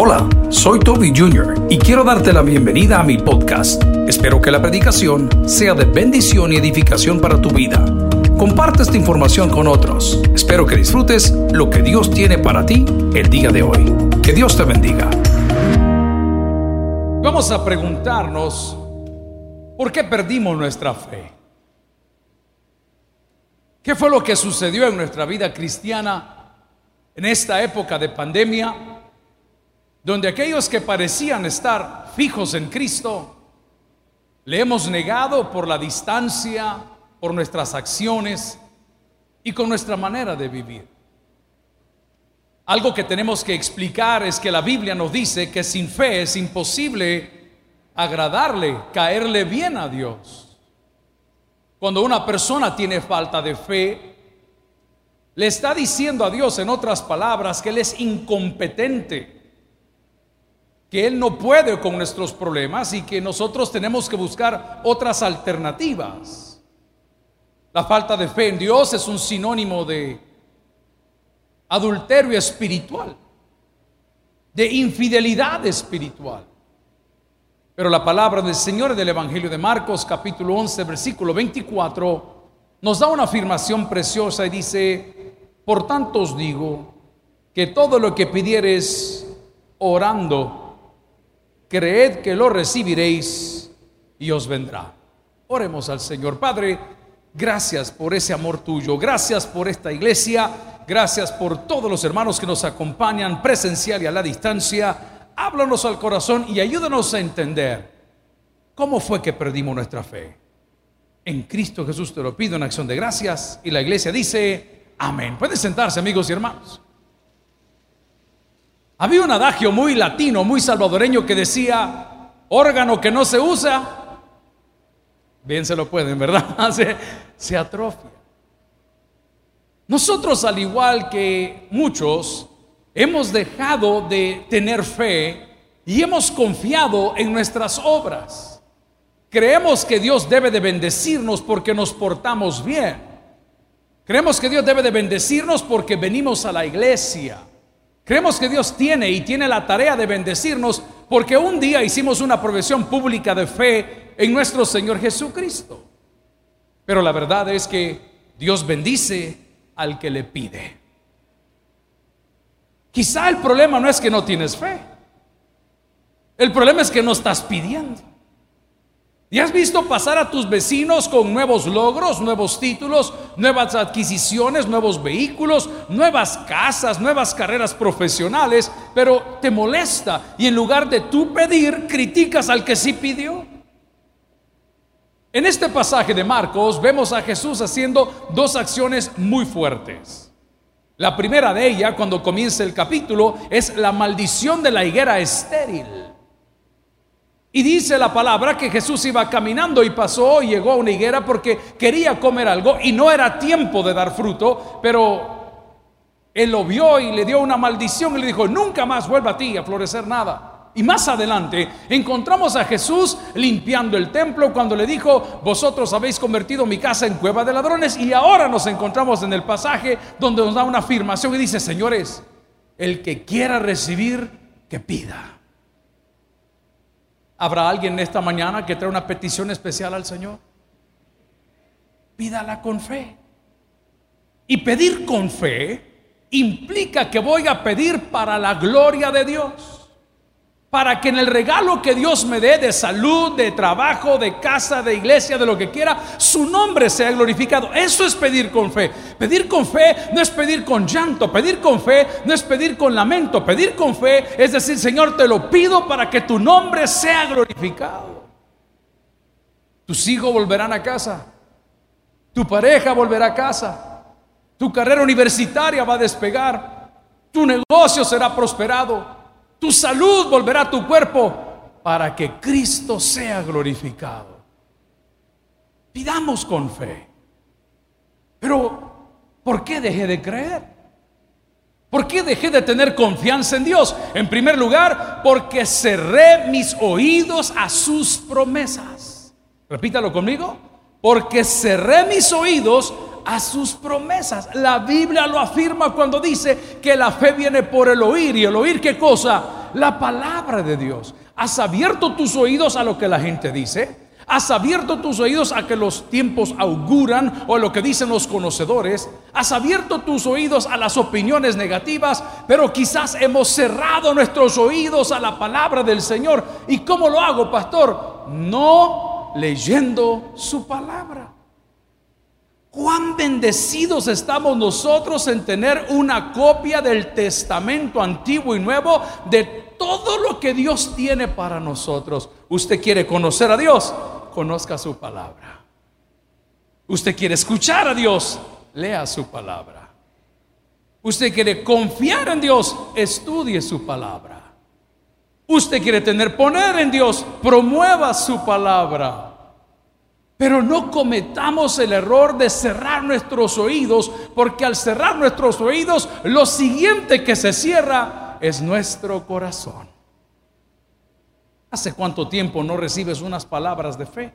Hola, soy Toby Jr. y quiero darte la bienvenida a mi podcast. Espero que la predicación sea de bendición y edificación para tu vida. Comparte esta información con otros. Espero que disfrutes lo que Dios tiene para ti el día de hoy. Que Dios te bendiga. Vamos a preguntarnos, ¿por qué perdimos nuestra fe? ¿Qué fue lo que sucedió en nuestra vida cristiana en esta época de pandemia? Donde aquellos que parecían estar fijos en Cristo, le hemos negado por la distancia, por nuestras acciones y con nuestra manera de vivir. Algo que tenemos que explicar es que la Biblia nos dice que sin fe es imposible agradarle, caerle bien a Dios. Cuando una persona tiene falta de fe, le está diciendo a Dios, en otras palabras, que Él es incompetente, que Él no puede con nuestros problemas y que nosotros tenemos que buscar otras alternativas. La falta de fe en Dios es un sinónimo de adulterio espiritual, de infidelidad espiritual. Pero la palabra del Señor del Evangelio de Marcos capítulo 11 versículo 24 nos da una afirmación preciosa y dice, por tanto os digo que todo lo que pidiereis orando, creed que lo recibiréis y os vendrá. Oremos al Señor. Padre, gracias por ese amor tuyo, gracias por esta iglesia, gracias por todos los hermanos que nos acompañan presencial y a la distancia háblanos al corazón y ayúdanos a entender cómo fue que perdimos nuestra fe. En Cristo Jesús te lo pido en acción de gracias y la iglesia dice, amén. Pueden sentarse amigos y hermanos. Había un adagio muy latino, muy salvadoreño que decía, órgano que no se usa, bien se lo pueden, ¿verdad? se, se atrofia. Nosotros, al igual que muchos, hemos dejado de tener fe y hemos confiado en nuestras obras. Creemos que Dios debe de bendecirnos porque nos portamos bien. Creemos que Dios debe de bendecirnos porque venimos a la iglesia. Creemos que Dios tiene y tiene la tarea de bendecirnos porque un día hicimos una profesión pública de fe en nuestro Señor Jesucristo. Pero la verdad es que Dios bendice al que le pide. Quizá el problema no es que no tienes fe. El problema es que no estás pidiendo. ¿Y has visto pasar a tus vecinos con nuevos logros, nuevos títulos, nuevas adquisiciones, nuevos vehículos, nuevas casas, nuevas carreras profesionales, pero te molesta y en lugar de tú pedir, criticas al que sí pidió? En este pasaje de Marcos vemos a Jesús haciendo dos acciones muy fuertes. La primera de ellas, cuando comienza el capítulo, es la maldición de la higuera estéril. Y dice la palabra que Jesús iba caminando y pasó y llegó a una higuera porque quería comer algo y no era tiempo de dar fruto, pero él lo vio y le dio una maldición y le dijo, nunca más vuelva a ti a florecer nada. Y más adelante encontramos a Jesús limpiando el templo cuando le dijo, vosotros habéis convertido mi casa en cueva de ladrones. Y ahora nos encontramos en el pasaje donde nos da una afirmación y dice, señores, el que quiera recibir, que pida. ¿Habrá alguien esta mañana que trae una petición especial al Señor? Pídala con fe. Y pedir con fe implica que voy a pedir para la gloria de Dios para que en el regalo que Dios me dé de salud, de trabajo, de casa, de iglesia, de lo que quiera, su nombre sea glorificado. Eso es pedir con fe. Pedir con fe no es pedir con llanto, pedir con fe no es pedir con lamento, pedir con fe es decir, Señor, te lo pido para que tu nombre sea glorificado. Tus hijos volverán a casa, tu pareja volverá a casa, tu carrera universitaria va a despegar, tu negocio será prosperado. Tu salud volverá a tu cuerpo para que Cristo sea glorificado. Pidamos con fe. Pero, ¿por qué dejé de creer? ¿Por qué dejé de tener confianza en Dios? En primer lugar, porque cerré mis oídos a sus promesas. Repítalo conmigo. Porque cerré mis oídos a sus promesas. La Biblia lo afirma cuando dice que la fe viene por el oír. ¿Y el oír qué cosa? la palabra de Dios. ¿Has abierto tus oídos a lo que la gente dice? ¿Has abierto tus oídos a que los tiempos auguran o a lo que dicen los conocedores? ¿Has abierto tus oídos a las opiniones negativas? Pero quizás hemos cerrado nuestros oídos a la palabra del Señor. ¿Y cómo lo hago, pastor? No leyendo su palabra. Cuán bendecidos estamos nosotros en tener una copia del Testamento antiguo y nuevo de todo lo que Dios tiene para nosotros. ¿Usted quiere conocer a Dios? conozca su palabra. Usted quiere escuchar a Dios, lea su palabra. Usted quiere confiar en Dios, estudie su palabra. Usted quiere tener poner en Dios, promueva su palabra. Pero no cometamos el error de cerrar nuestros oídos, porque al cerrar nuestros oídos, lo siguiente que se cierra es nuestro corazón. ¿Hace cuánto tiempo no recibes unas palabras de fe?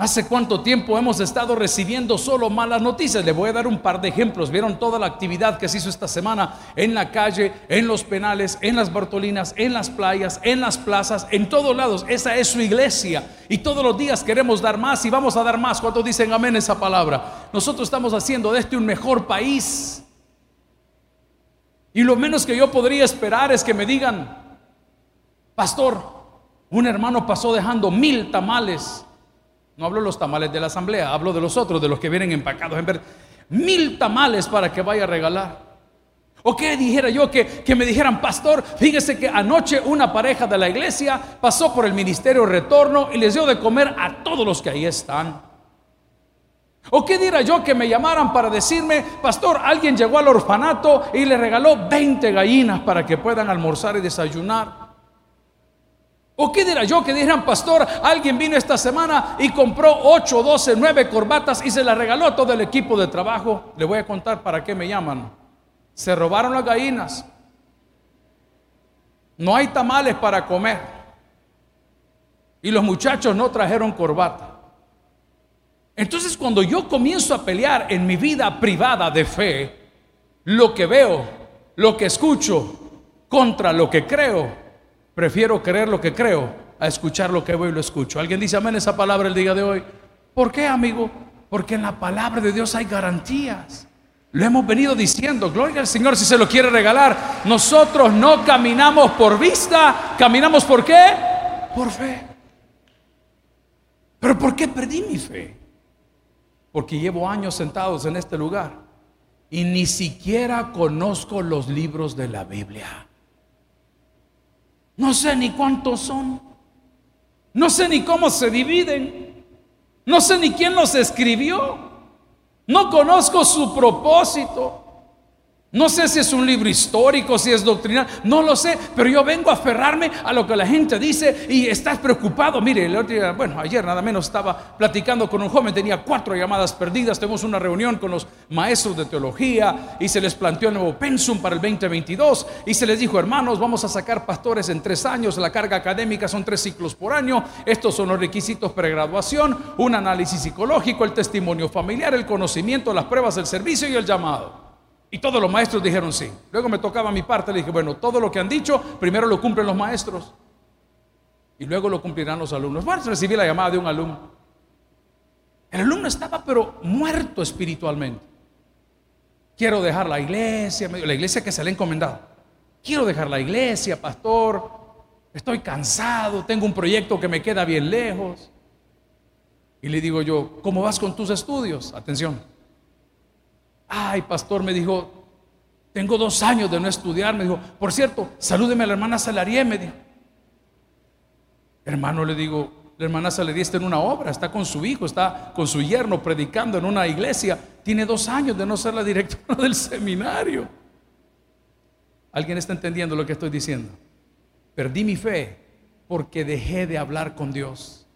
¿Hace cuánto tiempo hemos estado recibiendo solo malas noticias? Le voy a dar un par de ejemplos. Vieron toda la actividad que se hizo esta semana en la calle, en los penales, en las Bartolinas, en las playas, en las plazas, en todos lados. Esa es su iglesia. Y todos los días queremos dar más y vamos a dar más. ¿Cuántos dicen amén esa palabra? Nosotros estamos haciendo de este un mejor país. Y lo menos que yo podría esperar es que me digan, Pastor, un hermano pasó dejando mil tamales. No hablo los tamales de la asamblea, hablo de los otros, de los que vienen empacados en verde. Mil tamales para que vaya a regalar. O que dijera yo que, que, me dijeran, pastor, fíjese que anoche una pareja de la iglesia pasó por el ministerio retorno y les dio de comer a todos los que ahí están. O qué diera yo que me llamaran para decirme, pastor, alguien llegó al orfanato y le regaló 20 gallinas para que puedan almorzar y desayunar. ¿O qué dirá yo que dijeran, pastor, alguien vino esta semana y compró 8, 12, 9 corbatas y se las regaló a todo el equipo de trabajo? Le voy a contar para qué me llaman. Se robaron las gallinas. No hay tamales para comer. Y los muchachos no trajeron corbata. Entonces cuando yo comienzo a pelear en mi vida privada de fe, lo que veo, lo que escucho, contra lo que creo, Prefiero creer lo que creo a escuchar lo que veo y lo escucho. ¿Alguien dice amén esa palabra el día de hoy? ¿Por qué, amigo? Porque en la palabra de Dios hay garantías. Lo hemos venido diciendo, gloria al Señor si se lo quiere regalar. Nosotros no caminamos por vista, caminamos por qué? Por fe. Pero ¿por qué perdí mi fe? Porque llevo años sentados en este lugar y ni siquiera conozco los libros de la Biblia. No sé ni cuántos son. No sé ni cómo se dividen. No sé ni quién los escribió. No conozco su propósito. No sé si es un libro histórico, si es doctrinal, no lo sé, pero yo vengo a aferrarme a lo que la gente dice y estás preocupado. Mire, el otro día, bueno, ayer nada menos estaba platicando con un joven, tenía cuatro llamadas perdidas, tenemos una reunión con los maestros de teología y se les planteó el nuevo pensum para el 2022 y se les dijo, hermanos, vamos a sacar pastores en tres años, la carga académica son tres ciclos por año, estos son los requisitos pregraduación, un análisis psicológico, el testimonio familiar, el conocimiento, las pruebas del servicio y el llamado. Y todos los maestros dijeron sí. Luego me tocaba mi parte, le dije, bueno, todo lo que han dicho, primero lo cumplen los maestros. Y luego lo cumplirán los alumnos. Bueno, recibí la llamada de un alumno. El alumno estaba pero muerto espiritualmente. Quiero dejar la iglesia, la iglesia que se le ha encomendado. Quiero dejar la iglesia, pastor. Estoy cansado, tengo un proyecto que me queda bien lejos. Y le digo yo, ¿cómo vas con tus estudios? Atención. Ay, pastor, me dijo, tengo dos años de no estudiar. Me dijo, por cierto, salúdeme a la hermana Salarie, me dijo. Hermano, le digo, la hermana Salarie está en una obra, está con su hijo, está con su yerno predicando en una iglesia. Tiene dos años de no ser la directora del seminario. ¿Alguien está entendiendo lo que estoy diciendo? Perdí mi fe porque dejé de hablar con Dios.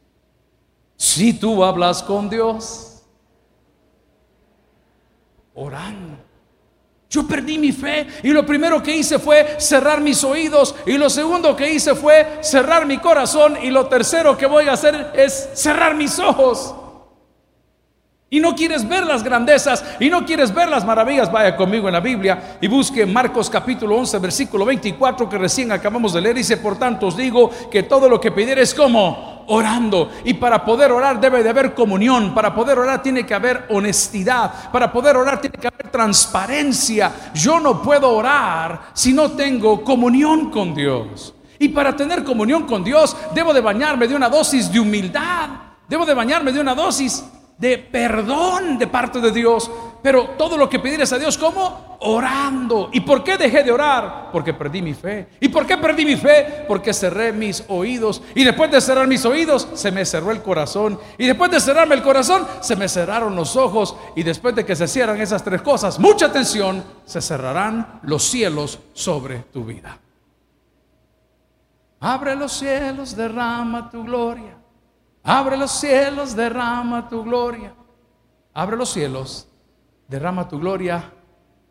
Si tú hablas con Dios, orando. Yo perdí mi fe y lo primero que hice fue cerrar mis oídos y lo segundo que hice fue cerrar mi corazón y lo tercero que voy a hacer es cerrar mis ojos. y no quieres ver las grandezas y no quieres ver las maravillas, vaya conmigo en la Biblia y busque Marcos capítulo 11, versículo 24 que recién acabamos de leer. Dice, por tanto os digo que todo lo que pidieres como orando. Y para poder orar debe de haber comunión. Para poder orar tiene que haber honestidad. Para poder orar tiene que haber transparencia. Yo no puedo orar si no tengo comunión con Dios. Y para tener comunión con Dios debo de bañarme de una dosis de humildad. Debo de bañarme de una dosis de perdón de parte de Dios. Pero todo lo que pidieres a Dios, ¿cómo? Orando. ¿Y por qué dejé de orar? Porque perdí mi fe. ¿Y por qué perdí mi fe? Porque cerré mis oídos. Y después de cerrar mis oídos, se me cerró el corazón. Y después de cerrarme el corazón, se me cerraron los ojos. Y después de que se cierran esas tres cosas, mucha atención, se cerrarán los cielos sobre tu vida. Abre los cielos, derrama tu gloria. Abre los cielos, derrama tu gloria. Abre los cielos, derrama tu gloria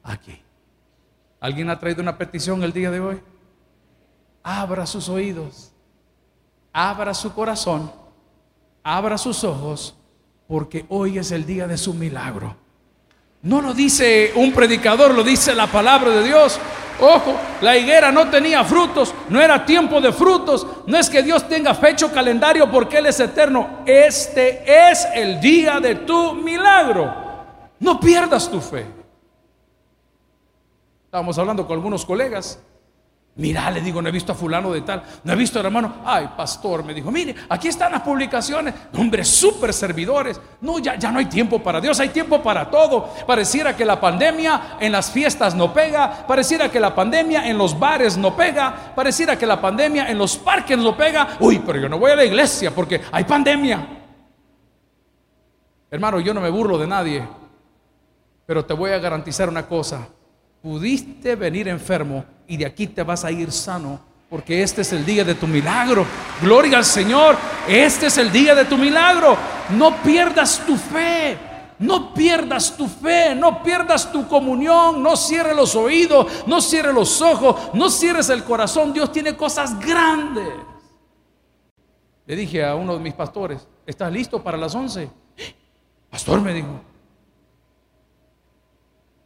aquí. ¿Alguien ha traído una petición el día de hoy? Abra sus oídos, abra su corazón, abra sus ojos, porque hoy es el día de su milagro. No lo dice un predicador, lo dice la palabra de Dios. Ojo, la higuera no tenía frutos, no era tiempo de frutos. No es que Dios tenga fecho calendario porque Él es eterno. Este es el día de tu milagro. No pierdas tu fe. Estábamos hablando con algunos colegas Mira, le digo, no he visto a fulano de tal, no he visto al hermano. Ay, pastor, me dijo, mire, aquí están las publicaciones. Hombres súper servidores. No, ya, ya no hay tiempo para Dios, hay tiempo para todo. Pareciera que la pandemia en las fiestas no pega, pareciera que la pandemia en los bares no pega, pareciera que la pandemia en los parques no pega. Uy, pero yo no voy a la iglesia porque hay pandemia. Hermano, yo no me burlo de nadie, pero te voy a garantizar una cosa pudiste venir enfermo y de aquí te vas a ir sano, porque este es el día de tu milagro. Gloria al Señor, este es el día de tu milagro. No pierdas tu fe. No pierdas tu fe, no pierdas tu comunión, no cierres los oídos, no cierres los ojos, no cierres el corazón. Dios tiene cosas grandes. Le dije a uno de mis pastores, ¿estás listo para las 11? Pastor me dijo,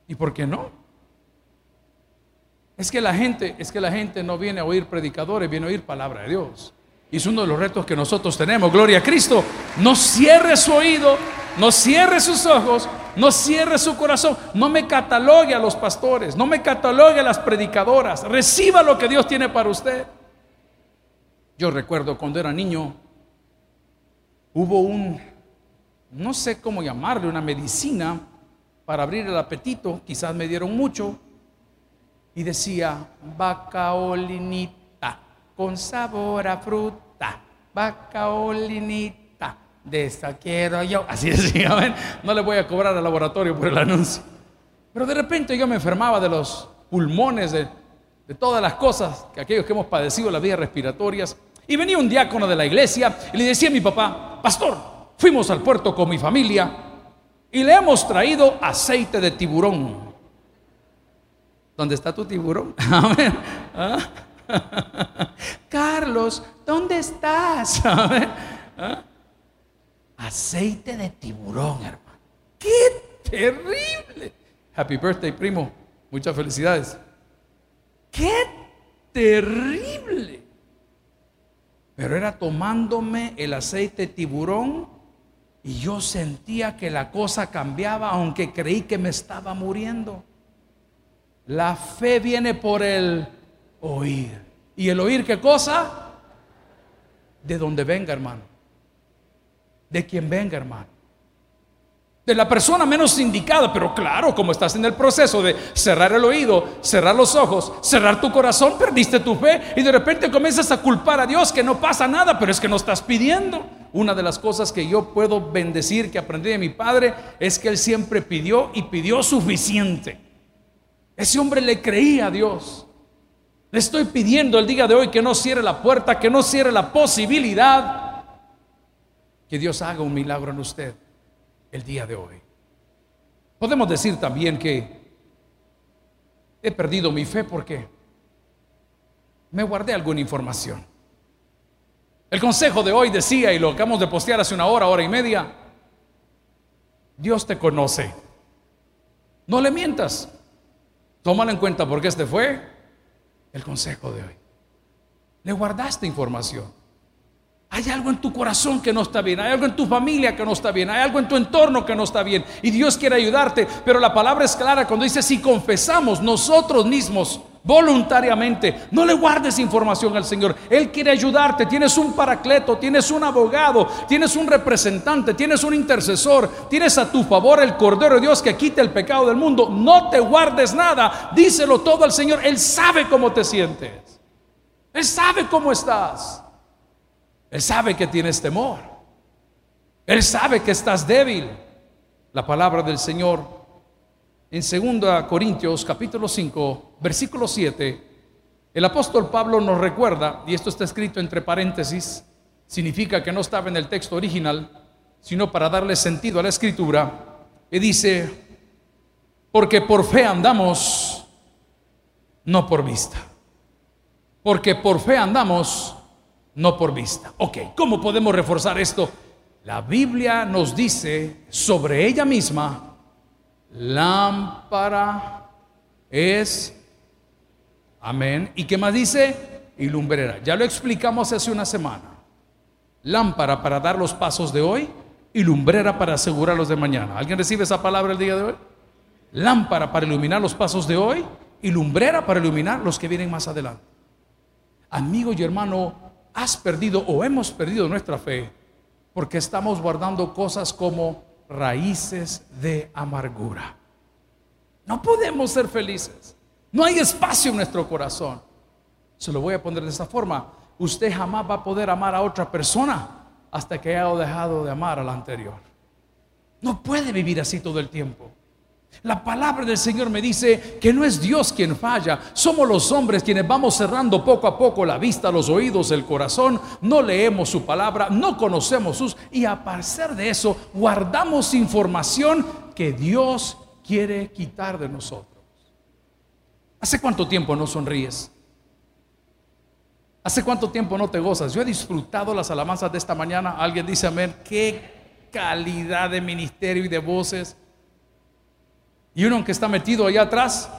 ¿y por qué no? Es que la gente, es que la gente no viene a oír predicadores, viene a oír palabra de Dios. Y es uno de los retos que nosotros tenemos. Gloria a Cristo. No cierre su oído, no cierre sus ojos, no cierre su corazón. No me catalogue a los pastores, no me catalogue a las predicadoras. Reciba lo que Dios tiene para usted. Yo recuerdo cuando era niño, hubo un, no sé cómo llamarle, una medicina para abrir el apetito. Quizás me dieron mucho y decía bacaolinita con sabor a fruta, bacaolinita, de esta quiero yo. Así decía, no le voy a cobrar al laboratorio por el anuncio. Pero de repente yo me enfermaba de los pulmones, de, de todas las cosas, que aquellos que hemos padecido las vías respiratorias. Y venía un diácono de la iglesia y le decía a mi papá, pastor, fuimos al puerto con mi familia y le hemos traído aceite de tiburón. ¿Dónde está tu tiburón? ¿Ah? Carlos, ¿dónde estás? ¿Ah? Aceite de tiburón, hermano. ¡Qué terrible! Happy birthday, primo. Muchas felicidades. ¡Qué terrible! Pero era tomándome el aceite de tiburón y yo sentía que la cosa cambiaba, aunque creí que me estaba muriendo. La fe viene por el oír. ¿Y el oír qué cosa? De donde venga, hermano. De quien venga, hermano. De la persona menos indicada, pero claro, como estás en el proceso de cerrar el oído, cerrar los ojos, cerrar tu corazón, perdiste tu fe y de repente comienzas a culpar a Dios que no pasa nada, pero es que no estás pidiendo. Una de las cosas que yo puedo bendecir que aprendí de mi padre es que él siempre pidió y pidió suficiente. Ese hombre le creía a Dios. Le estoy pidiendo el día de hoy que no cierre la puerta, que no cierre la posibilidad que Dios haga un milagro en usted el día de hoy. Podemos decir también que he perdido mi fe porque me guardé alguna información. El consejo de hoy decía, y lo acabamos de postear hace una hora, hora y media, Dios te conoce. No le mientas. Tómalo en cuenta porque este fue el consejo de hoy. Le guardaste información. Hay algo en tu corazón que no está bien, hay algo en tu familia que no está bien, hay algo en tu entorno que no está bien. Y Dios quiere ayudarte, pero la palabra es clara cuando dice, si confesamos nosotros mismos voluntariamente, no le guardes información al Señor. Él quiere ayudarte, tienes un paracleto, tienes un abogado, tienes un representante, tienes un intercesor, tienes a tu favor el Cordero de Dios que quita el pecado del mundo. No te guardes nada, díselo todo al Señor. Él sabe cómo te sientes, Él sabe cómo estás. Él sabe que tienes temor. Él sabe que estás débil. La palabra del Señor en 2 Corintios capítulo 5, versículo 7, el apóstol Pablo nos recuerda, y esto está escrito entre paréntesis, significa que no estaba en el texto original, sino para darle sentido a la escritura, y dice, porque por fe andamos, no por vista. Porque por fe andamos, no por vista. Ok, ¿cómo podemos reforzar esto? La Biblia nos dice sobre ella misma, lámpara es, amén. ¿Y qué más dice? Y lumbrera. Ya lo explicamos hace una semana. Lámpara para dar los pasos de hoy y lumbrera para asegurar los de mañana. ¿Alguien recibe esa palabra el día de hoy? Lámpara para iluminar los pasos de hoy y lumbrera para iluminar los que vienen más adelante. Amigo y hermano, has perdido o hemos perdido nuestra fe porque estamos guardando cosas como raíces de amargura. No podemos ser felices. No hay espacio en nuestro corazón. Se lo voy a poner de esta forma. Usted jamás va a poder amar a otra persona hasta que haya dejado de amar a la anterior. No puede vivir así todo el tiempo. La palabra del Señor me dice que no es Dios quien falla, somos los hombres quienes vamos cerrando poco a poco la vista, los oídos, el corazón, no leemos su palabra, no conocemos sus y a partir de eso guardamos información que Dios quiere quitar de nosotros. ¿Hace cuánto tiempo no sonríes? ¿Hace cuánto tiempo no te gozas? Yo he disfrutado las alabanzas de esta mañana. Alguien dice amén. Qué calidad de ministerio y de voces. Y uno que está metido allá atrás,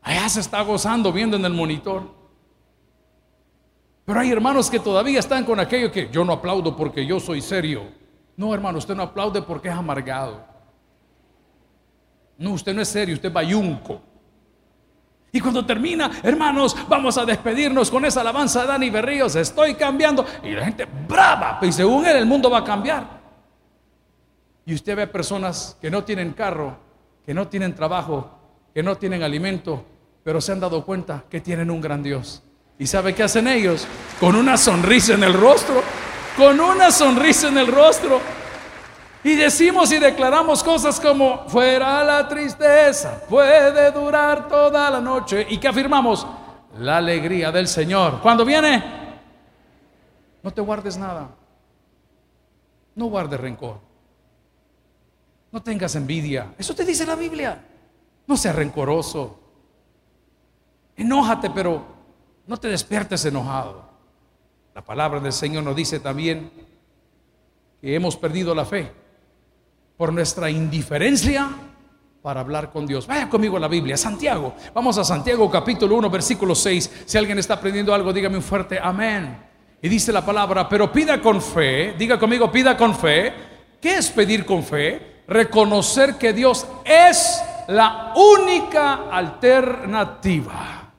allá se está gozando viendo en el monitor. Pero hay hermanos que todavía están con aquello que yo no aplaudo porque yo soy serio. No, hermano, usted no aplaude porque es amargado. No, usted no es serio, usted es bayunco. Y cuando termina, hermanos, vamos a despedirnos con esa alabanza de Dani Berríos. Estoy cambiando. Y la gente brava. Y según él, el mundo va a cambiar. Y usted ve personas que no tienen carro que no tienen trabajo, que no tienen alimento, pero se han dado cuenta que tienen un gran Dios. ¿Y sabe qué hacen ellos? Con una sonrisa en el rostro, con una sonrisa en el rostro. Y decimos y declaramos cosas como, fuera la tristeza, puede durar toda la noche. ¿Y qué afirmamos? La alegría del Señor. Cuando viene, no te guardes nada. No guardes rencor. No tengas envidia. Eso te dice la Biblia. No seas rencoroso. Enójate, pero no te despiertes enojado. La palabra del Señor nos dice también que hemos perdido la fe por nuestra indiferencia para hablar con Dios. Vaya conmigo a la Biblia, Santiago. Vamos a Santiago capítulo 1, versículo 6. Si alguien está aprendiendo algo, dígame un fuerte amén. Y dice la palabra, pero pida con fe, diga conmigo, pida con fe. ¿Qué es pedir con fe? Reconocer que Dios es la única alternativa.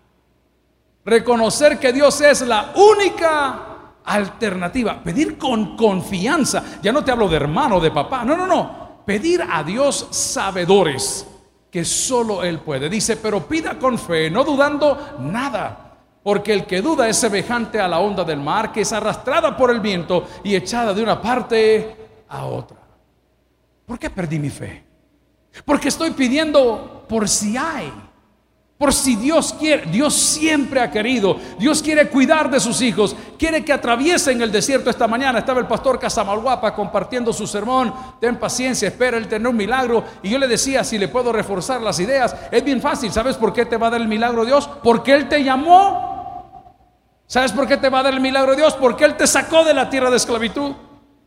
Reconocer que Dios es la única alternativa. Pedir con confianza. Ya no te hablo de hermano, de papá. No, no, no. Pedir a Dios sabedores que solo Él puede. Dice, pero pida con fe, no dudando nada. Porque el que duda es semejante a la onda del mar que es arrastrada por el viento y echada de una parte a otra. ¿Por qué perdí mi fe? Porque estoy pidiendo por si hay. Por si Dios quiere, Dios siempre ha querido, Dios quiere cuidar de sus hijos, quiere que atraviesen el desierto esta mañana. Estaba el pastor Casamalguapa compartiendo su sermón. Ten paciencia, espera el tener un milagro. Y yo le decía, si le puedo reforzar las ideas, es bien fácil. ¿Sabes por qué te va a dar el milagro Dios? Porque Él te llamó. ¿Sabes por qué te va a dar el milagro Dios? Porque Él te sacó de la tierra de esclavitud.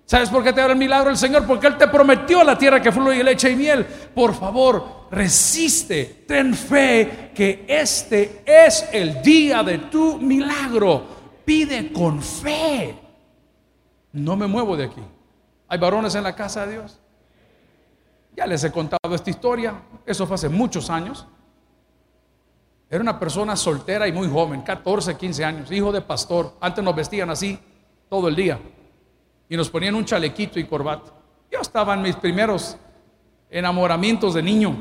¿Sabes por qué te da el milagro el Señor? Porque Él te prometió la tierra que fluye leche y miel. Por favor, resiste, ten fe que este es el día de tu milagro. Pide con fe. No me muevo de aquí. ¿Hay varones en la casa de Dios? Ya les he contado esta historia. Eso fue hace muchos años. Era una persona soltera y muy joven, 14, 15 años, hijo de pastor. Antes nos vestían así todo el día y nos ponían un chalequito y corbata. Yo estaba en mis primeros enamoramientos de niño.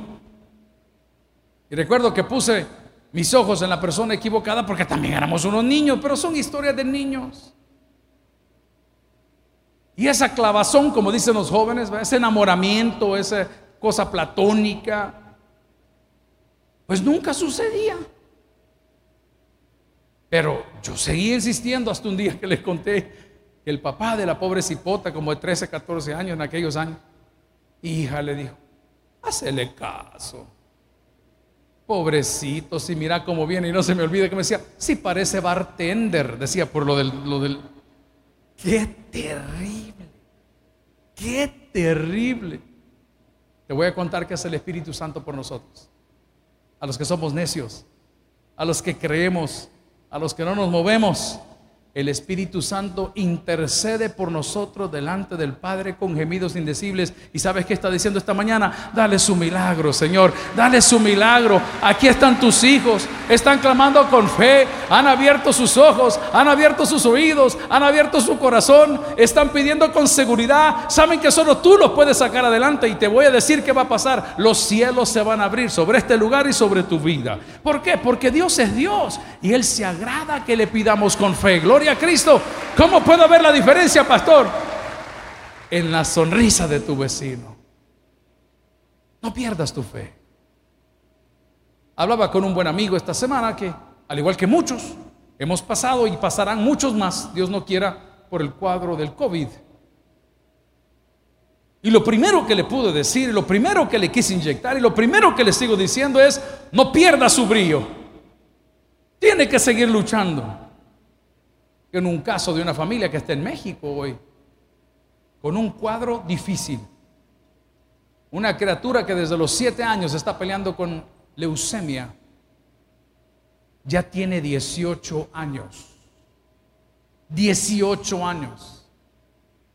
Y recuerdo que puse mis ojos en la persona equivocada porque también éramos unos niños, pero son historias de niños. Y esa clavazón, como dicen los jóvenes, ese enamoramiento, esa cosa platónica, pues nunca sucedía. Pero yo seguía insistiendo hasta un día que les conté el papá de la pobre cipota, como de 13, 14 años en aquellos años, hija le dijo, hacele caso. Pobrecito, si mira cómo viene y no se me olvide que me decía, si parece bartender, decía por lo del, lo del... Qué terrible, qué terrible. Te voy a contar qué es el Espíritu Santo por nosotros. A los que somos necios, a los que creemos, a los que no nos movemos el Espíritu Santo intercede por nosotros delante del Padre con gemidos indecibles. ¿Y sabes qué está diciendo esta mañana? Dale su milagro, Señor. Dale su milagro. Aquí están tus hijos. Están clamando con fe. Han abierto sus ojos. Han abierto sus oídos. Han abierto su corazón. Están pidiendo con seguridad. Saben que solo tú los puedes sacar adelante. Y te voy a decir qué va a pasar. Los cielos se van a abrir sobre este lugar y sobre tu vida. ¿Por qué? Porque Dios es Dios. Y Él se agrada que le pidamos con fe. Gloria a Cristo. ¿Cómo puedo ver la diferencia, pastor? En la sonrisa de tu vecino. No pierdas tu fe. Hablaba con un buen amigo esta semana que, al igual que muchos, hemos pasado y pasarán muchos más, Dios no quiera, por el cuadro del COVID. Y lo primero que le pude decir, lo primero que le quise inyectar y lo primero que le sigo diciendo es, no pierda su brillo. Tiene que seguir luchando en un caso de una familia que está en México hoy, con un cuadro difícil. Una criatura que desde los siete años está peleando con leucemia, ya tiene 18 años. 18 años.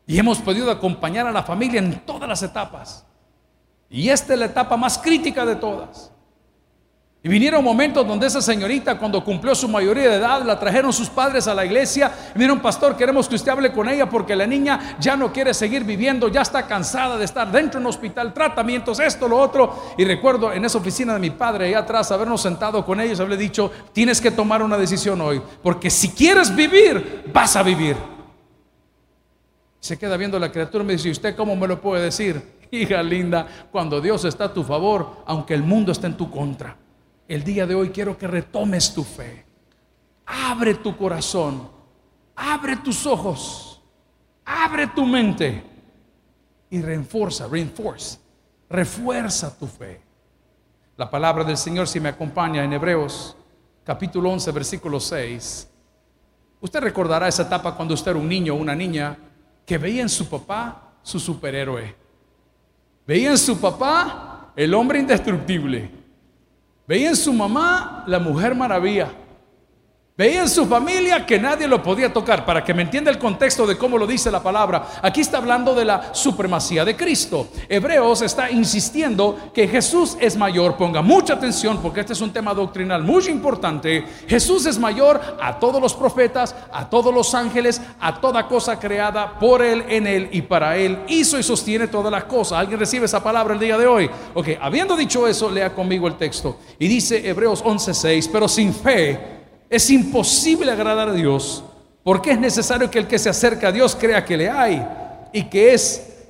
Y hemos podido acompañar a la familia en todas las etapas. Y esta es la etapa más crítica de todas. Y vinieron momentos donde esa señorita, cuando cumplió su mayoría de edad, la trajeron sus padres a la iglesia. Y vieron, pastor, queremos que usted hable con ella porque la niña ya no quiere seguir viviendo, ya está cansada de estar dentro de un hospital, tratamientos, esto, lo otro. Y recuerdo en esa oficina de mi padre, allá atrás, habernos sentado con ellos, haberle dicho, tienes que tomar una decisión hoy, porque si quieres vivir, vas a vivir. Se queda viendo la criatura y me dice, ¿y usted cómo me lo puede decir? Hija linda, cuando Dios está a tu favor, aunque el mundo esté en tu contra. El día de hoy quiero que retomes tu fe. Abre tu corazón. Abre tus ojos. Abre tu mente. Y reenforza, reinforce. Refuerza tu fe. La palabra del Señor si me acompaña en Hebreos capítulo 11 versículo 6. Usted recordará esa etapa cuando usted era un niño o una niña que veía en su papá su superhéroe. Veía en su papá el hombre indestructible. Veía en su mamá la mujer maravilla. Veía en su familia que nadie lo podía tocar. Para que me entienda el contexto de cómo lo dice la palabra, aquí está hablando de la supremacía de Cristo. Hebreos está insistiendo que Jesús es mayor. Ponga mucha atención porque este es un tema doctrinal muy importante. Jesús es mayor a todos los profetas, a todos los ángeles, a toda cosa creada por Él, en Él y para Él. Hizo y sostiene todas las cosas. ¿Alguien recibe esa palabra el día de hoy? Ok, habiendo dicho eso, lea conmigo el texto. Y dice Hebreos 11:6, pero sin fe es imposible agradar a Dios porque es necesario que el que se acerca a Dios crea que le hay y que es,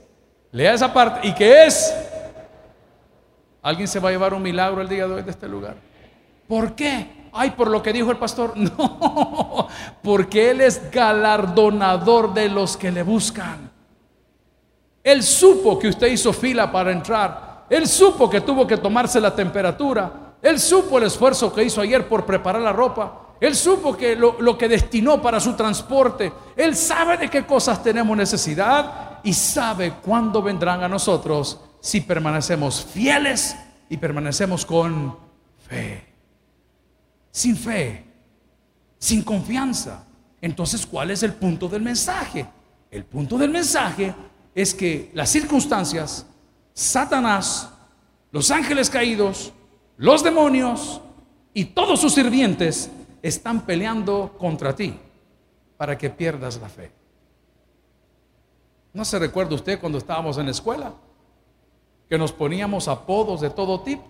lea esa parte, y que es, alguien se va a llevar un milagro el día de hoy de este lugar. ¿Por qué? Ay, por lo que dijo el pastor. No, porque Él es galardonador de los que le buscan. Él supo que usted hizo fila para entrar. Él supo que tuvo que tomarse la temperatura. Él supo el esfuerzo que hizo ayer por preparar la ropa. Él supo que lo, que destinó para su transporte. Él sabe de qué cosas tenemos necesidad. y sabe cuándo vendrán a nosotros si permanecemos fieles y permanecemos con fe. Sin fe, sin confianza. Entonces, ¿cuál es el punto del mensaje? El punto del mensaje es que las circunstancias, Satanás, los ángeles caídos, los demonios y todos sus sirvientes están peleando contra ti para que pierdas la fe. ¿No se recuerda usted cuando estábamos en la escuela? Que nos poníamos apodos de todo tipo.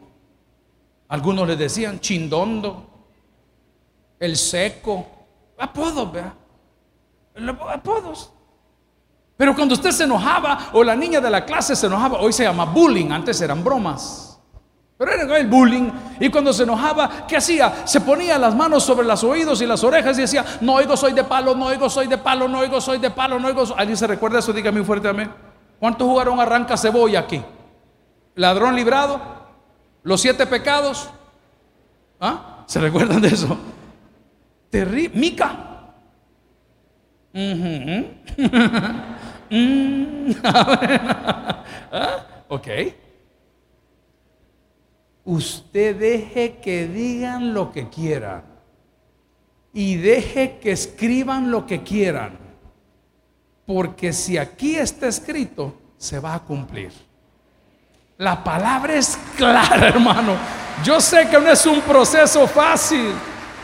Algunos le decían chindondo, el seco, apodos, ¿verdad? Apodos. Pero cuando usted se enojaba o la niña de la clase se enojaba, hoy se llama bullying, antes eran bromas. Pero era el bullying. Y cuando se enojaba, ¿qué hacía? Se ponía las manos sobre los oídos y las orejas y decía, no oigo, soy de palo, no oigo, soy de palo, no oigo, soy de palo, no oigo. ¿Alguien se recuerda eso? Dígame fuerte amén. ¿Cuántos jugaron arranca cebolla aquí? ¿Ladrón librado? ¿Los siete pecados? ¿Ah? ¿Se recuerdan de eso? Terrible. Mica. Mm. ¿Ah? Ok usted deje que digan lo que quieran y deje que escriban lo que quieran, porque si aquí está escrito, se va a cumplir. La palabra es clara, hermano. Yo sé que no es un proceso fácil.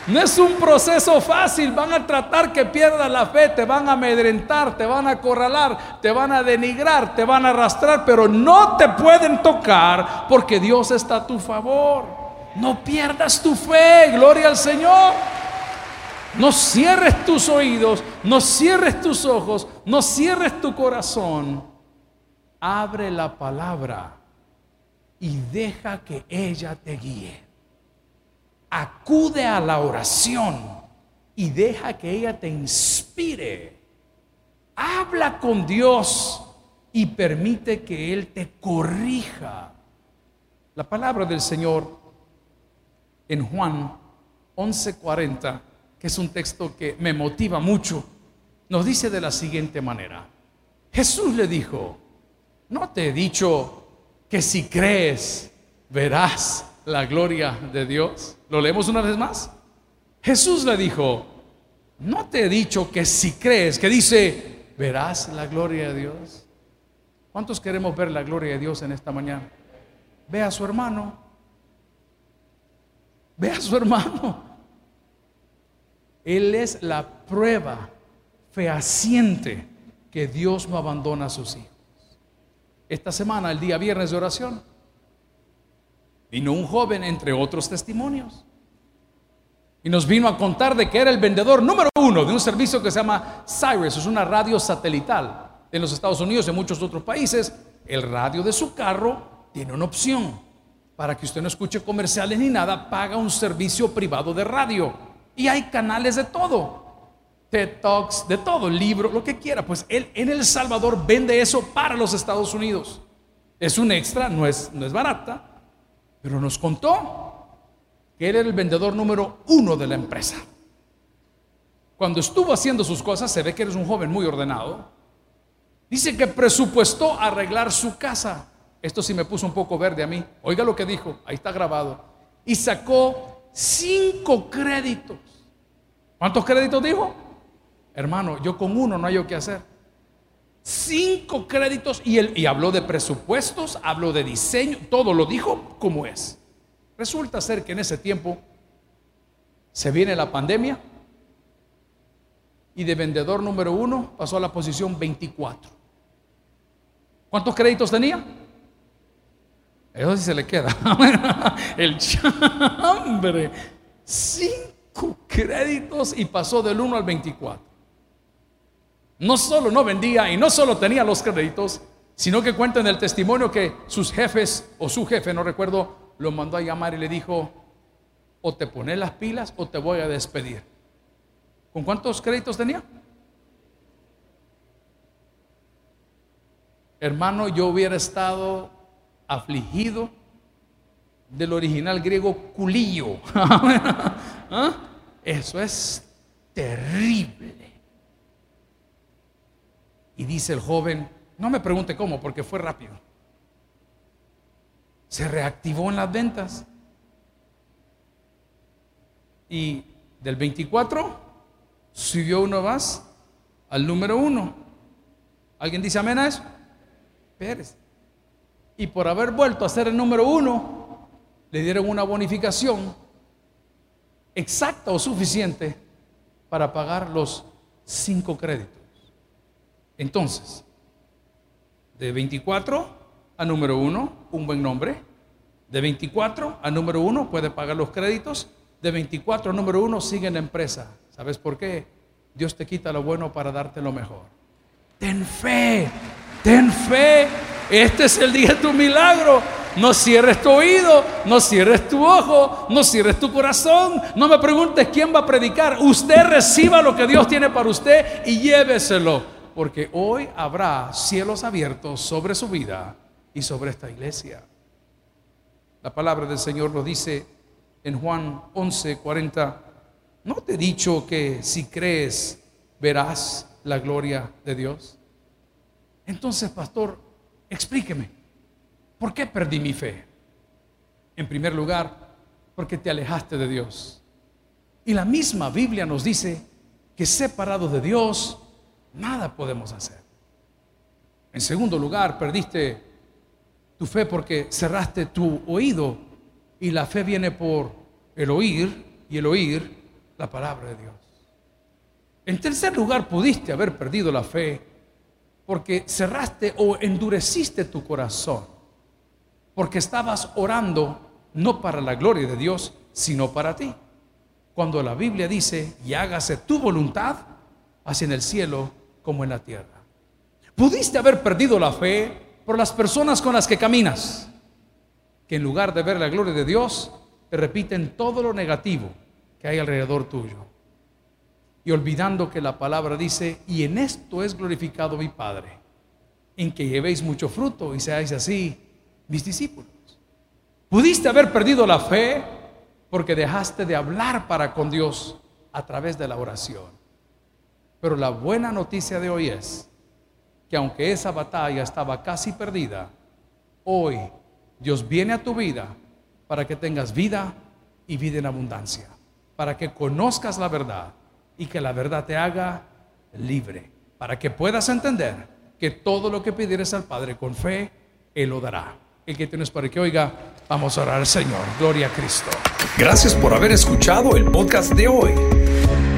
No es un proceso fácil, van a tratar que pierdas la fe, te van a amedrentar, te van a acorralar, te van a denigrar, te van a arrastrar, pero no te pueden tocar porque Dios está a tu favor. No pierdas tu fe, gloria al Señor. No cierres tus oídos, no cierres tus ojos, no cierres tu corazón. Abre la palabra y deja que ella te guíe acude a la oración y deja que ella te inspire. Habla con Dios y permite que Él te corrija. La palabra del Señor en Juan 11:40, que es un texto que me motiva mucho, nos dice de la siguiente manera. Jesús le dijo, no te he dicho que si crees verás la gloria de Dios. ¿Lo leemos una vez más? Jesús le dijo, no te he dicho que si crees, que dice, verás la gloria de Dios. ¿Cuántos queremos ver la gloria de Dios en esta mañana? Ve a su hermano. Ve a su hermano. Él es la prueba fehaciente que Dios no abandona a sus hijos. Esta semana, el día viernes de oración, Vino un joven, entre otros testimonios, y nos vino a contar de que era el vendedor número uno de un servicio que se llama Cyrus, es una radio satelital en los Estados Unidos y en muchos otros países. El radio de su carro tiene una opción. Para que usted no escuche comerciales ni nada, paga un servicio privado de radio. Y hay canales de todo. TED Talks, de todo, libro, lo que quiera. Pues él en El Salvador vende eso para los Estados Unidos. Es un extra, no es, no es barata, pero nos contó que él era el vendedor número uno de la empresa. Cuando estuvo haciendo sus cosas, se ve que eres un joven muy ordenado. Dice que presupuestó arreglar su casa. Esto sí me puso un poco verde a mí. Oiga lo que dijo, ahí está grabado. Y sacó cinco créditos. ¿Cuántos créditos dijo? Hermano, yo con uno no hay que hacer. Cinco créditos y, y habló de presupuestos, habló de diseño, todo lo dijo como es. Resulta ser que en ese tiempo se viene la pandemia y de vendedor número uno pasó a la posición 24. ¿Cuántos créditos tenía? Eso sí se le queda. El chambre. Cinco créditos y pasó del 1 al 24. No solo no vendía y no solo tenía los créditos, sino que cuenta en el testimonio que sus jefes o su jefe, no recuerdo, lo mandó a llamar y le dijo, o te pones las pilas o te voy a despedir. ¿Con cuántos créditos tenía? Hermano, yo hubiera estado afligido del original griego culillo. ¿Ah? Eso es terrible. Y dice el joven, No me pregunte cómo, porque fue rápido. Se reactivó en las ventas. Y del 24 subió uno más al número uno. ¿Alguien dice amén a eso? Pérez. Y por haber vuelto a ser el número uno, le dieron una bonificación exacta o suficiente para pagar los cinco créditos. Entonces, de 24 a número uno, un buen nombre. De 24 a número uno puede pagar los créditos. De 24 a número uno sigue en la empresa. ¿Sabes por qué? Dios te quita lo bueno para darte lo mejor. Ten fe, ten fe. Este es el día de tu milagro. No cierres tu oído, no cierres tu ojo, no cierres tu corazón. No me preguntes quién va a predicar. Usted reciba lo que Dios tiene para usted y lléveselo. Porque hoy habrá cielos abiertos sobre su vida y sobre esta iglesia. La palabra del Señor lo dice en Juan 11, 40. ¿No te he dicho que si crees verás la gloria de Dios? Entonces, pastor, explíqueme, ¿por qué perdí mi fe? En primer lugar, porque te alejaste de Dios. Y la misma Biblia nos dice que separados de Dios, nada podemos hacer. En segundo lugar, perdiste tu fe porque cerraste tu oído y la fe viene por el oír y el oír la palabra de Dios. En tercer lugar, pudiste haber perdido la fe porque cerraste o endureciste tu corazón, porque estabas orando no para la gloria de Dios, sino para ti. Cuando la Biblia dice, y hágase tu voluntad, así en el cielo como en la tierra. Pudiste haber perdido la fe por las personas con las que caminas, que en lugar de ver la gloria de Dios, te repiten todo lo negativo que hay alrededor tuyo. Y olvidando que la palabra dice, y en esto es glorificado mi Padre, en que llevéis mucho fruto y seáis así mis discípulos. Pudiste haber perdido la fe porque dejaste de hablar para con Dios a través de la oración. Pero la buena noticia de hoy es que aunque esa batalla estaba casi perdida, hoy Dios viene a tu vida para que tengas vida y vida en abundancia para que conozcas la verdad y que la verdad te haga libre, para que puedas entender que todo lo que pidieres al Padre con fe, Él lo dará. El que tienes para que oiga, vamos a orar al Señor. Gloria a Cristo. Gracias por haber escuchado el podcast de hoy.